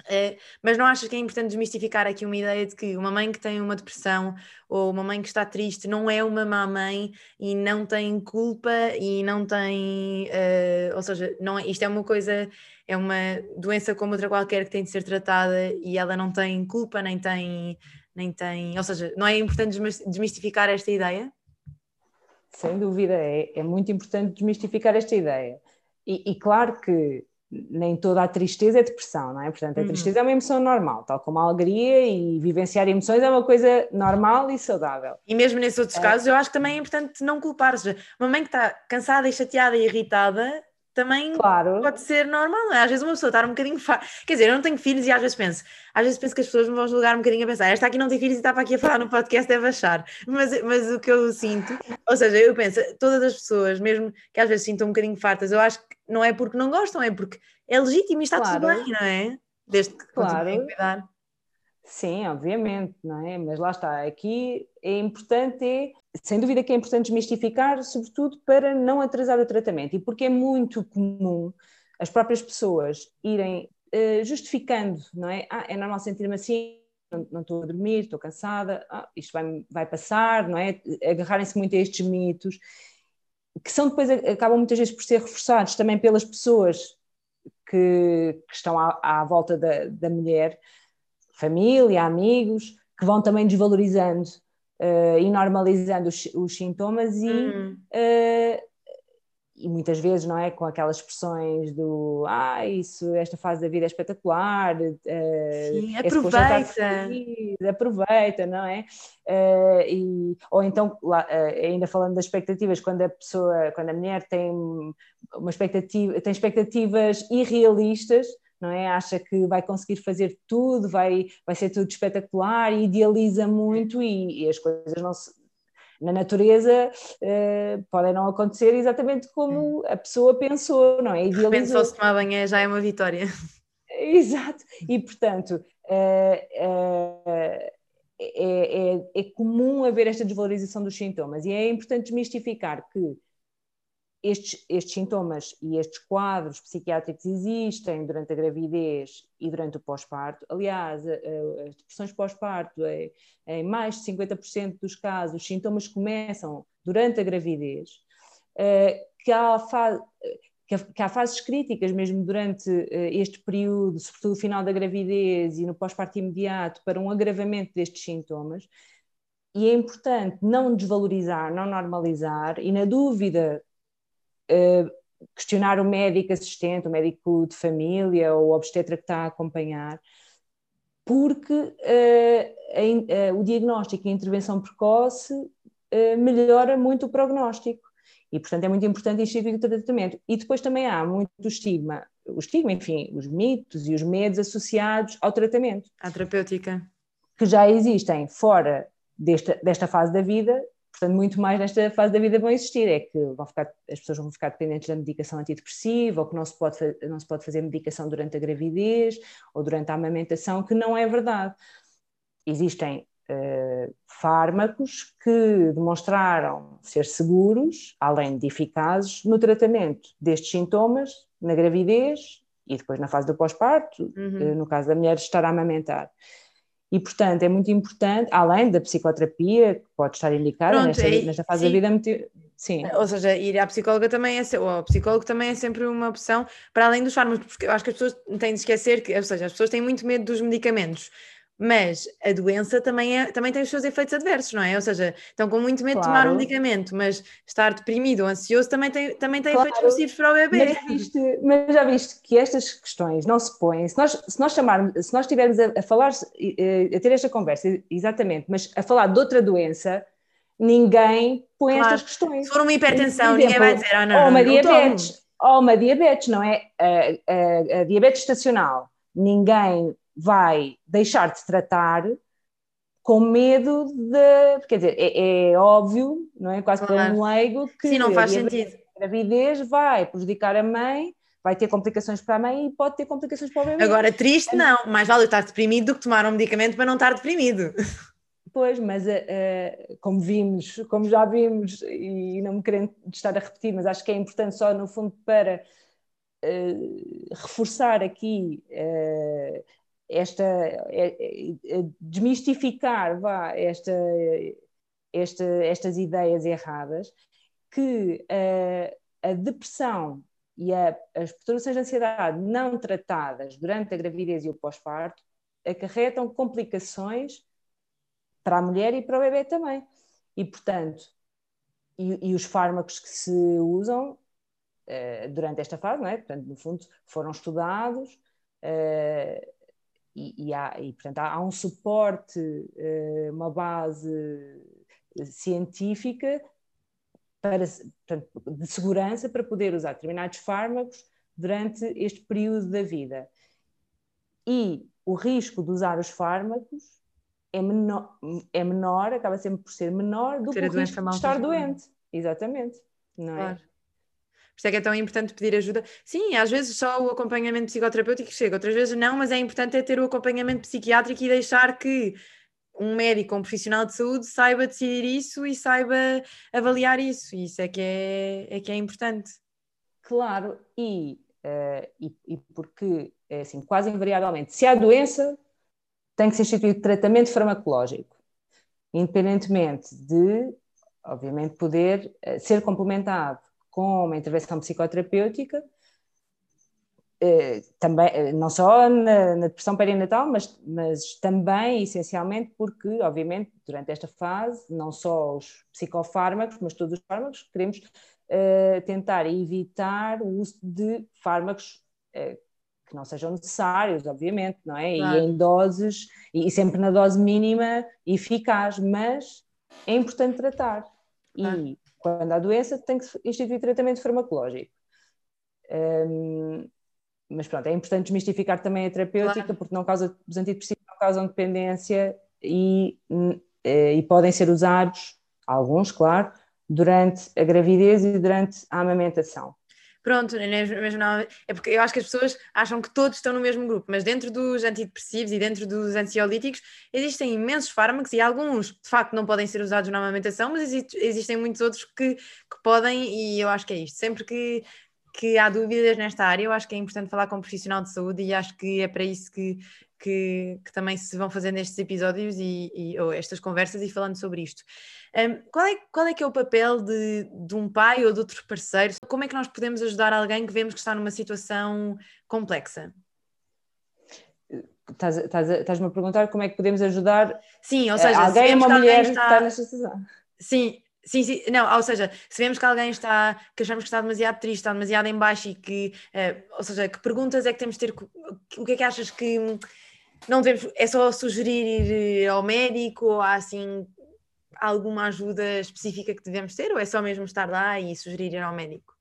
Uh, mas não achas que é importante desmistificar aqui uma ideia de que uma mãe que tem uma depressão ou uma mãe que está triste não é uma má mãe e não tem culpa e não tem, uh, ou seja, não é, isto é uma coisa, é uma doença como outra qualquer que tem de ser tratada e ela não tem culpa nem tem, nem tem, ou seja, não é importante desmistificar esta ideia? Sem dúvida, é, é muito importante desmistificar esta ideia. E, e claro que nem toda a tristeza é depressão, não é? Portanto, a uhum. tristeza é uma emoção normal, tal como a alegria e vivenciar emoções é uma coisa normal e saudável. E mesmo nesses outros é. casos, eu acho que também é importante não culpar. Ou seja, uma mãe que está cansada e chateada e irritada também claro. pode ser normal, é? Às vezes uma pessoa está um bocadinho. Fa... Quer dizer, eu não tenho filhos e às vezes penso, às vezes penso que as pessoas me vão julgar um bocadinho a pensar, esta aqui não tem filhos e está para aqui a falar no podcast, deve achar. Mas, mas o que eu sinto, ou seja, eu penso, todas as pessoas, mesmo que às vezes sintam um bocadinho fartas, eu acho que não é porque não gostam, é porque é legítimo e está claro. tudo bem, não é? Desde que claro. continuem a cuidar. Sim, obviamente, não é? Mas lá está, aqui é importante, é, sem dúvida que é importante desmistificar, sobretudo para não atrasar o tratamento, e porque é muito comum as próprias pessoas irem uh, justificando, não é? Ah, é normal sentir-me assim, não, não, estou a dormir, estou cansada, ah, isto vai, vai passar, não é? Agarrarem-se muito a estes mitos, que são depois, acabam muitas vezes por ser reforçados também pelas pessoas que, que estão à, à volta da, da mulher, família, amigos, que vão também desvalorizando uh, e normalizando os, os sintomas e, uhum. uh, e muitas vezes, não é? Com aquelas expressões do ah, isso, esta fase da vida é espetacular, uh, Sim, aproveita. aproveita, não é? E, ou então, lá, ainda falando das expectativas, quando a pessoa, quando a mulher tem uma expectativa, tem expectativas irrealistas, não é? Acha que vai conseguir fazer tudo, vai, vai ser tudo espetacular, idealiza muito e, e as coisas não se, na natureza uh, podem não acontecer exatamente como a pessoa pensou, não é? Idealizou. só se tomar banho já é uma vitória. Exato, e portanto uh, uh, é, é, é comum haver esta desvalorização dos sintomas e é importante desmistificar que estes, estes, sintomas e estes quadros psiquiátricos existem durante a gravidez e durante o pós-parto. Aliás, as depressões pós-parto, em mais de 50% dos casos, os sintomas começam durante a gravidez, eh, que há, que há fases críticas mesmo durante eh, este período, sobretudo o final da gravidez e no pós-parto imediato, para um agravamento destes sintomas. E é importante não desvalorizar, não normalizar, e na dúvida questionar o médico assistente, o médico de família ou o obstetra que está a acompanhar, porque uh, a, uh, o diagnóstico e a intervenção precoce melhora muito o prognóstico. E, portanto, é muito importante instituir o tratamento. E depois também há muito estigma, o estigma, enfim, os mitos e os medos associados ao tratamento. À terapêutica. Que já existem fora desta, desta fase da vida Portanto, muito mais nesta fase da vida vão existir, é que vão ficar, as pessoas vão ficar dependentes da medicação antidepressiva, ou que não se, pode, não se pode fazer medicação durante a gravidez ou durante a amamentação, que não é verdade. Existem uh, fármacos que demonstraram ser seguros, além de eficazes, no tratamento destes sintomas na gravidez e depois na fase do pós-parto, uhum. uh, no caso da mulher estar a amamentar. E, portanto, é muito importante, além da psicoterapia, que pode estar indicada Pronto, nesta, é, nesta fase sim. da vida, sim. Ou seja, ir à psicóloga também é, ou ao psicólogo também é sempre uma opção, para além dos fármacos, porque eu acho que as pessoas têm de esquecer que, ou seja, as pessoas têm muito medo dos medicamentos, mas a doença também, é, também tem os seus efeitos adversos, não é? Ou seja, estão com muito medo claro. de tomar um medicamento, mas estar deprimido ou ansioso também tem, também tem claro. efeitos nocivos para o bebê. Mas já, viste, mas já viste que estas questões não se põem, se nós, se nós chamarmos, se nós estivermos a, a falar, a ter esta conversa, exatamente, mas a falar de outra doença, ninguém põe claro. estas questões. Se for uma hipertensão, exemplo, ninguém vai dizer, ah, não, ou uma não diabetes, ou uma diabetes, não é? A, a, a diabetes estacional, ninguém vai deixar de tratar com medo de. Quer dizer, é, é óbvio, não é? Quase claro. para um leigo que Sim, não faz a sentido. A gravidez vai prejudicar a mãe, vai ter complicações para a mãe e pode ter complicações para o bebê. Agora, triste, não. Mais vale estar deprimido do que tomar um medicamento para não estar deprimido. Pois, mas uh, como vimos, como já vimos, e não me querendo estar a repetir, mas acho que é importante só no fundo para uh, reforçar aqui uh, esta é, é, desmistificar vá, esta, esta, estas ideias erradas que a, a depressão e a, as perturbações de ansiedade não tratadas durante a gravidez e o pós-parto acarretam complicações para a mulher e para o bebê também. E, portanto, e, e os fármacos que se usam uh, durante esta fase, não é? portanto, no fundo, foram estudados uh, e, e, há, e, portanto, há, há um suporte, uh, uma base científica para, portanto, de segurança para poder usar determinados fármacos durante este período da vida. E o risco de usar os fármacos é menor, é menor acaba sempre por ser menor do que o risco de estar doente. Exatamente. Não é? Por isso é que é tão importante pedir ajuda. Sim, às vezes só o acompanhamento psicoterapêutico chega, outras vezes não, mas é importante é ter o acompanhamento psiquiátrico e deixar que um médico, um profissional de saúde saiba decidir isso e saiba avaliar isso. Isso é que é, é, que é importante. Claro, e, uh, e, e, porque, é assim, quase invariavelmente, se há doença, tem que ser instituído tratamento farmacológico, independentemente de, obviamente, poder uh, ser complementado com uma intervenção psicoterapêutica eh, também, eh, não só na, na, depressão perinatal, mas, mas também, essencialmente, porque, obviamente, durante esta fase, não só os psicofármacos, mas todos os fármacos, queremos uh, tentar evitar o uso de fármacos uh, que não sejam necessários, obviamente, não é? Claro. E em doses, e sempre na dose mínima eficaz, mas é importante tratar. Claro. E quando há doença, tem que instituir tratamento farmacológico. Um, mas pronto, é importante desmistificar também a terapêutica, claro. porque não causa, os antidepressivos não causam dependência e, eh, e podem ser usados, alguns, claro, durante a gravidez e durante a amamentação. Pronto, é, mesmo não, é porque eu acho que as pessoas acham que todos estão no mesmo grupo, mas dentro dos antidepressivos e dentro dos ansiolíticos existem imensos fármacos e alguns de facto não podem ser usados na amamentação, mas existem muitos outros que, que podem, e eu acho que é isto. Sempre que que há dúvidas nesta área, eu acho que é importante falar com um profissional de saúde e acho que é para isso que, que, que também se vão fazendo estes episódios e, e, ou estas conversas e falando sobre isto. Um, qual, é, qual é que é o papel de, de um pai ou de outro parceiro? Como é que nós podemos ajudar alguém que vemos que está numa situação complexa? Estás-me a perguntar como é que podemos ajudar Sim, ou seja, alguém, uma mulher está... que está nesta situação. Sim, Sim, sim, não, ou seja, se vemos que alguém está, que achamos que está demasiado triste, está demasiado em baixo e que, uh, ou seja, que perguntas é que temos de ter, o que é que achas que não devemos, é só sugerir ir ao médico ou há assim alguma ajuda específica que devemos ter ou é só mesmo estar lá e sugerir ir ao médico?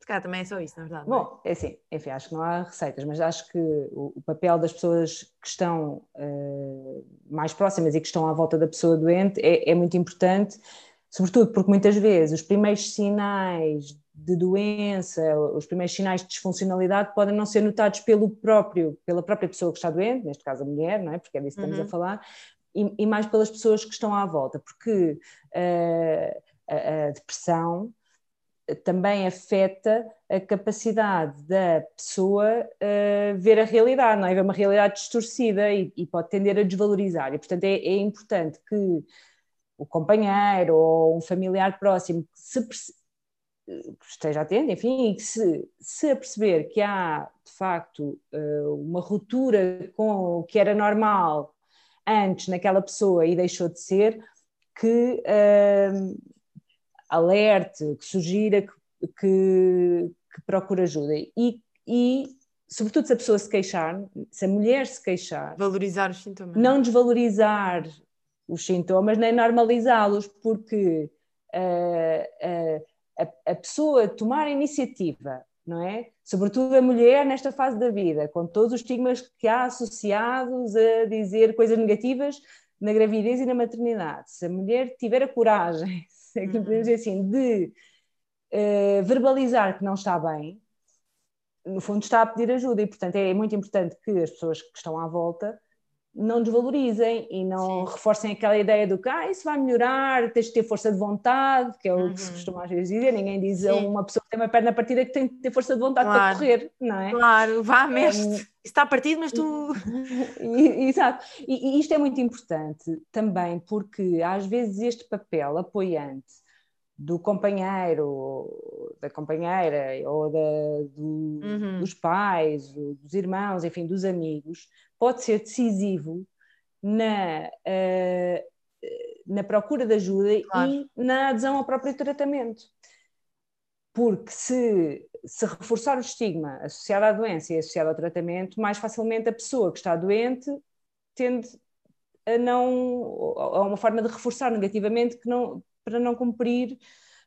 Se calhar também é só isso, na verdade. É? Bom, é assim, enfim, acho que não há receitas, mas acho que o, o papel das pessoas que estão uh, mais próximas e que estão à volta da pessoa doente é, é muito importante sobretudo porque muitas vezes os primeiros sinais de doença, os primeiros sinais de disfuncionalidade podem não ser notados pelo próprio, pela própria pessoa que está doente, neste caso a mulher, não é? porque é disso que estamos uhum. a falar, e, mais pelas pessoas que estão à volta, porque uh, a, a, depressão também afeta a capacidade da pessoa uh, ver a realidade, não é? Ver uma realidade distorcida e, e pode tender a desvalorizar. E, portanto, é, é importante que o companheiro ou um familiar próximo se, esteja atento, enfim, e que se, se aperceber que há de facto eh, uma ruptura com o que era normal antes naquela pessoa e deixou de ser, que uh, alerte, que sugira que, que, que procure ajuda. E, e, sobretudo, se a pessoa se queixar, se a mulher se queixar, valorizar os sintomas. Não desvalorizar os sintomas nem normalizá-los, porque uh, uh, a, a, pessoa tomar a iniciativa, não é? Sobretudo a mulher nesta fase da vida, com todos os estigmas que há associados a dizer coisas negativas na gravidez e na maternidade. Se a mulher tiver a coragem, é que podemos dizer assim, de uh, verbalizar que não está bem, no fundo está a pedir ajuda e, portanto, é muito importante que as pessoas que estão à volta não desvalorizem e não Sim. reforcem aquela ideia do que ah, isso vai melhorar, tens de ter força de vontade, que é o uhum. que se uhum. costuma às vezes dizer, ninguém diz Sim. a uma pessoa que tem uma perna partida que tem de ter força de vontade claro. para correr, não é? Claro, vá mesmo. está partido, mas tu. Exato. E, e isto é muito importante também, porque às vezes este papel apoiante do companheiro, da companheira, ou da, do, uhum. dos pais, dos irmãos, enfim, dos amigos, pode ser decisivo na, uh, na procura de ajuda claro. e na adesão ao próprio tratamento. Porque se, se reforçar o estigma associado à doença e associado ao tratamento, mais facilmente a pessoa que está doente tende a não a uma forma de reforçar negativamente que não para não cumprir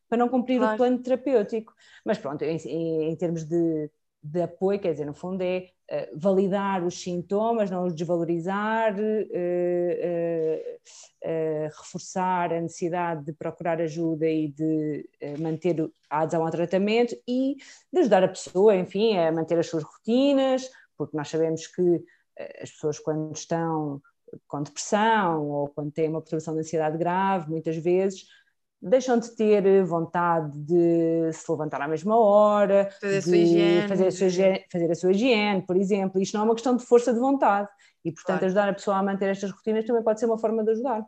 para não cumprir claro. o plano terapêutico. Mas pronto, em, em, em termos de, de apoio, quer dizer, no fundo é validar os sintomas, não os desvalorizar, uh, uh, reforçar a necessidade de procurar ajuda e de manter a adesão ao tratamento e de ajudar a pessoa, enfim, a manter as suas rotinas, porque nós sabemos que as pessoas quando estão com depressão ou quando têm uma perturbação de ansiedade grave, muitas vezes deixam de ter vontade de se levantar à mesma hora, fazer, a sua, higiene, fazer, a sua, higiene, fazer a sua higiene, por exemplo. Isto não é uma questão de força de vontade. E, portanto, claro. ajudar a pessoa a manter estas rotinas também pode ser uma forma de ajudar.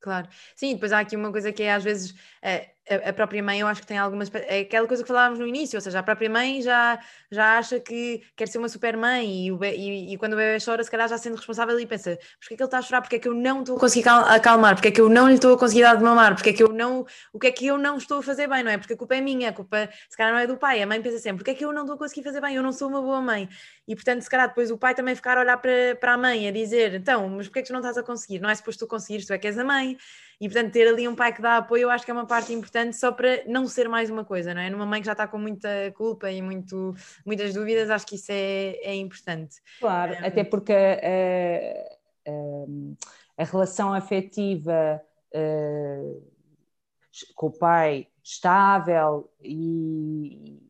Claro, sim, depois há aqui uma coisa que é às vezes é, a, própria mãe, eu acho que tem algumas. É aquela coisa que falávamos no início, ou seja, a própria mãe já, já acha que quer ser uma super mãe e, e, e quando o bebê chora, se calhar já sendo responsável e pensa: porque é que ele está a chorar? Porque é que eu não estou a conseguir acalmar? Porque é que eu não lhe estou a conseguir dar de mamar? Porque é que eu não. O que é que eu não estou a fazer bem, não é? Porque a culpa é minha, a culpa se calhar não é do pai. A mãe pensa sempre: porque é que eu não estou a conseguir fazer bem? Eu não sou uma boa mãe. E portanto, se calhar depois o pai também ficar a olhar para, para a mãe a dizer: então, mas porque é que tu não estás a conseguir? Não é suposto tu conseguires, tu é que és a mãe. E portanto, ter ali um pai que dá apoio, eu acho que é uma parte importante só para não ser mais uma coisa, não é? Numa mãe que já está com muita culpa e muito, muitas dúvidas, acho que isso é, é importante. Claro, um, até porque a, a, a relação afetiva uh, com o pai estável e,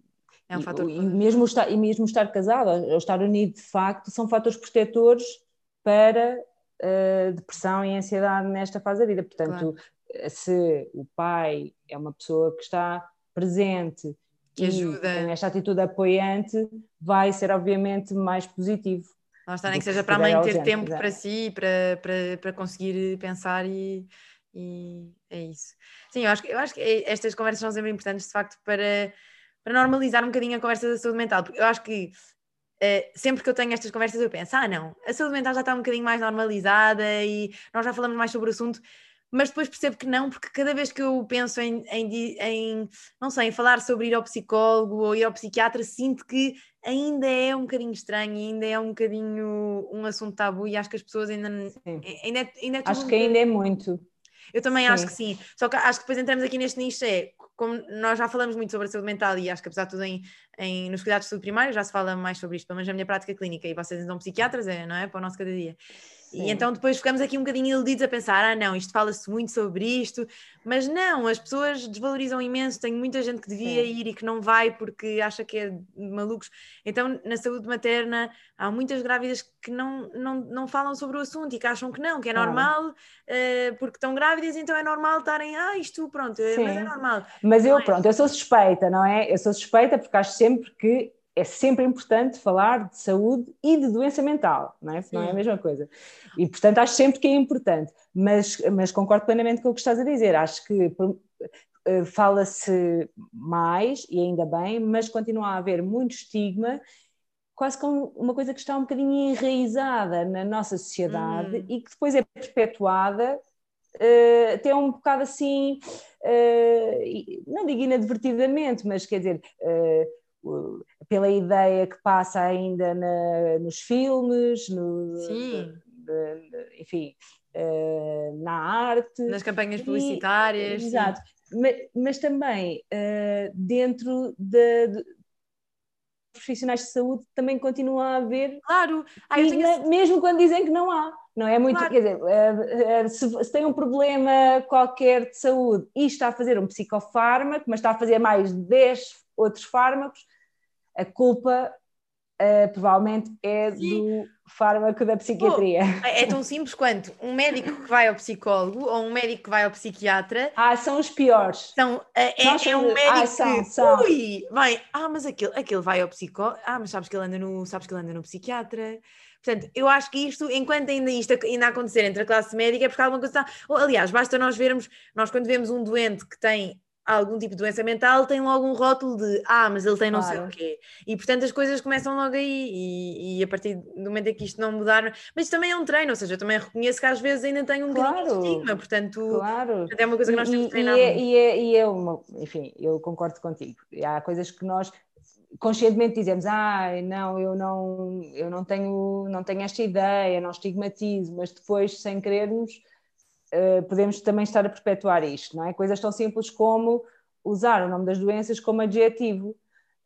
é um fator e, e, mesmo estar, e mesmo estar casado ou estar unido de facto são fatores protetores para uh, depressão e ansiedade nesta fase da vida. Portanto, claro. se o pai é uma pessoa que está presente que ajuda. tem esta atitude apoiante, vai ser obviamente mais positivo. Lá está, nem que seja para a mãe ter tempo para si, para, para, para conseguir pensar e, e é isso. Sim, eu acho, eu acho que estas conversas são sempre importantes, de facto, para, para normalizar um bocadinho a conversa da saúde mental, porque eu acho que Uh, sempre que eu tenho estas conversas eu penso, ah não, a saúde mental já está um bocadinho mais normalizada e nós já falamos mais sobre o assunto, mas depois percebo que não, porque cada vez que eu penso em, em, em, não sei, em falar sobre ir ao psicólogo ou ir ao psiquiatra, sinto que ainda é um bocadinho estranho, ainda é um bocadinho um assunto tabu e acho que as pessoas ainda, ainda, é, ainda é Acho que ainda é muito. Eu também sim. acho que sim. Só que acho que depois entramos aqui neste nicho, é como nós já falamos muito sobre a saúde mental e acho que apesar de tudo em, em, nos cuidados de saúde primária já se fala mais sobre isto, pelo menos na minha prática clínica, e vocês então psiquiatras, é, não é? Para o nosso cada dia. Sim. E então depois ficamos aqui um bocadinho iludidos a pensar, ah não, isto fala-se muito sobre isto, mas não, as pessoas desvalorizam imenso, tem muita gente que devia Sim. ir e que não vai porque acha que é malucos. Então na saúde materna há muitas grávidas que não, não, não falam sobre o assunto e que acham que não, que é normal, uh, porque estão grávidas, então é normal estarem, ah isto pronto, Sim. mas é normal. Mas eu, é. pronto, eu sou suspeita, não é? Eu sou suspeita porque acho sempre que é sempre importante falar de saúde e de doença mental, não é? Não é a mesma coisa. E, portanto, acho sempre que é importante, mas, mas concordo plenamente com o que estás a dizer. Acho que uh, fala-se mais, e ainda bem, mas continua a haver muito estigma, quase como uma coisa que está um bocadinho enraizada na nossa sociedade hum. e que depois é perpetuada Uh, até um bocado assim, uh, não digo inadvertidamente, mas quer dizer, uh, pela ideia que passa ainda na, nos filmes, no, de, de, enfim, uh, na arte. Nas campanhas publicitárias. E, exato, mas, mas, também uh, dentro de, de, profissionais de saúde também continua a haver. Claro, ah, tenho... mesmo quando dizem que não há. Não é muito, claro. quer dizer, uh, se, se, tem um problema qualquer de saúde e está a fazer um psicofármaco, mas está a fazer mais 10 outros fármacos, a culpa uh, provavelmente é Sim. do fármaco da psiquiatria. Oh, é tão simples quanto um médico que vai ao psicólogo ou um médico que vai ao psiquiatra. Ah, são os piores. São, é, é, é um médico ah, são, que, são. ui, bem, ah, mas aquele, aquele vai ao psicólogo, ah, mas sabes que ele anda no, sabes que ele anda no psiquiatra. Portanto, eu acho que isto, enquanto ainda isto ainda acontecer entre a classe médica, é porque alguma coisa está. Ou, aliás, basta nós vermos, nós quando vemos um doente que tem algum tipo de doença mental, tem logo um rótulo de ah, mas ele tem não claro. sei o quê. E portanto as coisas começam logo aí, e, e, a partir do momento em que isto não mudar, mas também é um treino, ou seja, eu também reconheço que às vezes ainda tem um claro. de estigma, portanto, claro. é uma coisa que nós temos e, treinar. E é, e, é, e é uma, enfim, eu concordo contigo. Há coisas que nós conscientemente dizemos, ah, não, eu não, eu não tenho, não tenho esta ideia, não estigmatizo, mas depois, sem querermos, podemos também estar a perpetuar isto, não é? Coisas tão simples como usar o nome das doenças como adjetivo.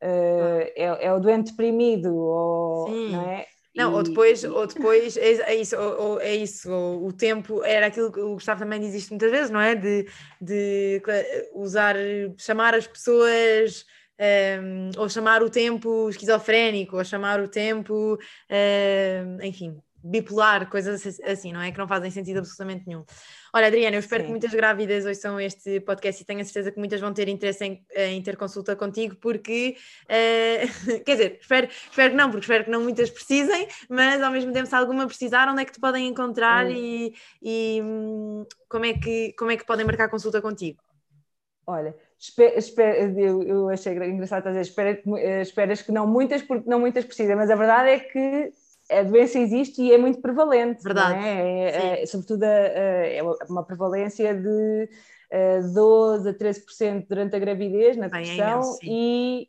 Uh, é, é, o doente deprimido, ou, Sim. não é? Não, ou depois, ou depois é, é isso, ou, ou, é isso, ou o tempo era aquilo que o Gustavo também diz isto muitas vezes, não é? De, de usar, chamar as pessoas um, ou chamar o tempo esquizofrénico, ou chamar o tempo, um, enfim, bipolar, coisas assim, não é? Que não fazem sentido absolutamente nenhum. Olha, Adriana, eu espero Sim. que muitas grávidas ouçam este podcast e tenho a certeza que muitas vão ter interesse em, em ter consulta contigo, porque, uh, quer dizer, espero, espero que não, porque espero que não muitas precisem, mas ao mesmo tempo, se alguma precisar, onde é que te podem encontrar e, e hum, como, é que, como é que podem marcar consulta contigo? Olha, espera, eu, eu, achei engraçado dizer, espera, eh, esperas que não muitas, porque não muitas precisam, mas a verdade é que a doença existe e é muito prevalente. Verdade. É? É, é, sobretudo a, a, é uma prevalência de a 12 a 13% durante a gravidez, na depressão, e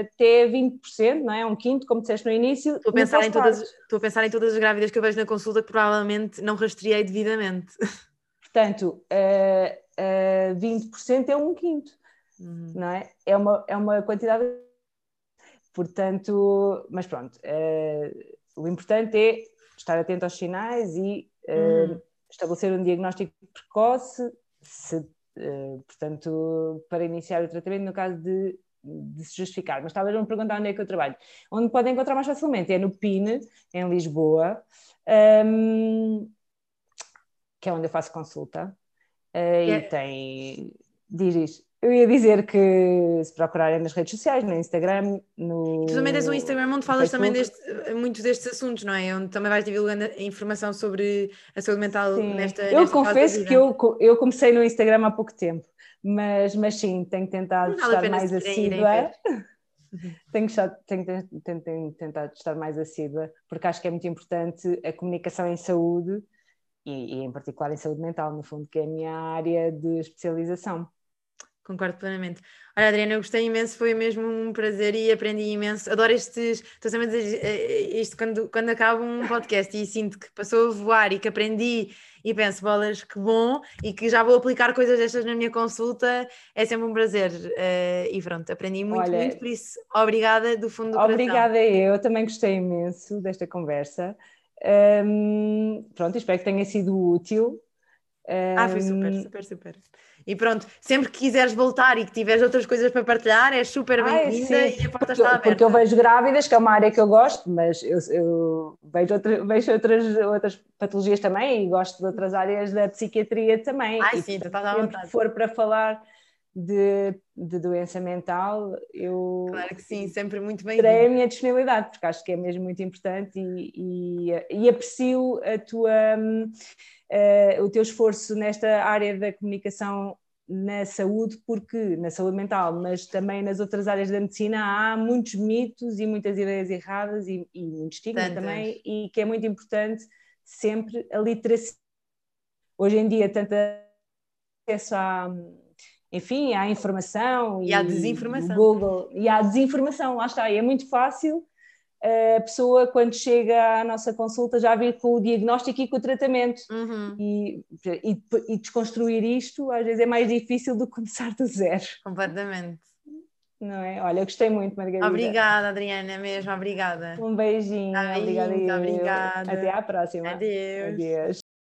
até 20%, não é? Um quinto, como disseste no início. Estou a, pensar em todas, estou a pensar em todas as grávidas que eu vejo na consulta que provavelmente não rastreei devidamente. Portanto, uh, uh, 20% é um quinto, uhum. não é? É uma, é uma quantidade. Portanto, mas pronto, uh, o importante é estar atento aos sinais e uh, estabelecer um diagnóstico precoce, se, uh, portanto, para iniciar o tratamento no caso de, de se justificar. Mas talvez me perguntar onde é que eu trabalho. Onde podem encontrar mais facilmente é no PIN, em Lisboa, um, que é onde eu faço consulta. Uh, é. E tem. Diz isto. Eu ia dizer que se procurarem nas redes sociais, no Instagram, no. Tu também tens um Instagram onde falas também deste, muitos destes assuntos, não é? Onde também vais divulgando informação sobre a saúde mental sim. nesta. Eu nesta confesso que eu, eu comecei no Instagram há pouco tempo, mas, mas sim, tenho tentado estar mais assídua. tenho, tenho, tenho, tenho tentado estar mais assídua, porque acho que é muito importante a comunicação em saúde e, e em particular em saúde mental, no fundo, que é a minha área de especialização. Concordo plenamente. Olha, Adriana, eu gostei imenso, foi mesmo um prazer e aprendi imenso. Adoro estes. Estou sempre a dizer eh, eh, isto quando, quando acabo um podcast e sinto que passou a voar e que aprendi e penso, bolas, que bom, e que já vou aplicar coisas destas na minha consulta, é sempre um prazer. Uh, e pronto, aprendi muito, Olha, muito, por isso, obrigada do fundo do coração. Obrigada eu, também gostei imenso desta conversa. Um, pronto, espero que tenha sido útil. Um, ah, foi super, super, super. E pronto, sempre que quiseres voltar e que tiveres outras coisas para partilhar, és super bem-vinda e a porta porque, está aberta. Porque eu vejo grávidas, que é uma área que eu gosto, mas eu, eu vejo, outra, vejo outras, outras patologias também e gosto de outras áreas da psiquiatria também. Ai, e, sim, tu estás à vontade. Se for para falar de, de doença mental, eu. Claro que sim, sempre muito bem. Terei a minha disponibilidade, porque acho que é mesmo muito importante e, e, e aprecio a tua. Uh, o teu esforço nesta área da comunicação na saúde, porque na saúde mental, mas também nas outras áreas da medicina há muitos mitos e muitas ideias erradas e, e muito estigma Tantas. também, e que é muito importante sempre a literacia. Hoje em dia, tanto acesso à, enfim, à informação e, e à desinformação. Google, e à desinformação, lá está, e é muito fácil a pessoa, quando chega à nossa consulta, já vir com o diagnóstico e com o tratamento. Uhum. E, e, e, desconstruir isto, às vezes, é mais difícil do que começar do zero. Completamente. Não é? Olha, eu gostei muito, Margarida. Obrigada, Adriana, mesmo, obrigada. Um beijinho. Ai, obrigada. Muito obrigada. Até à próxima. Adeus. Adeus.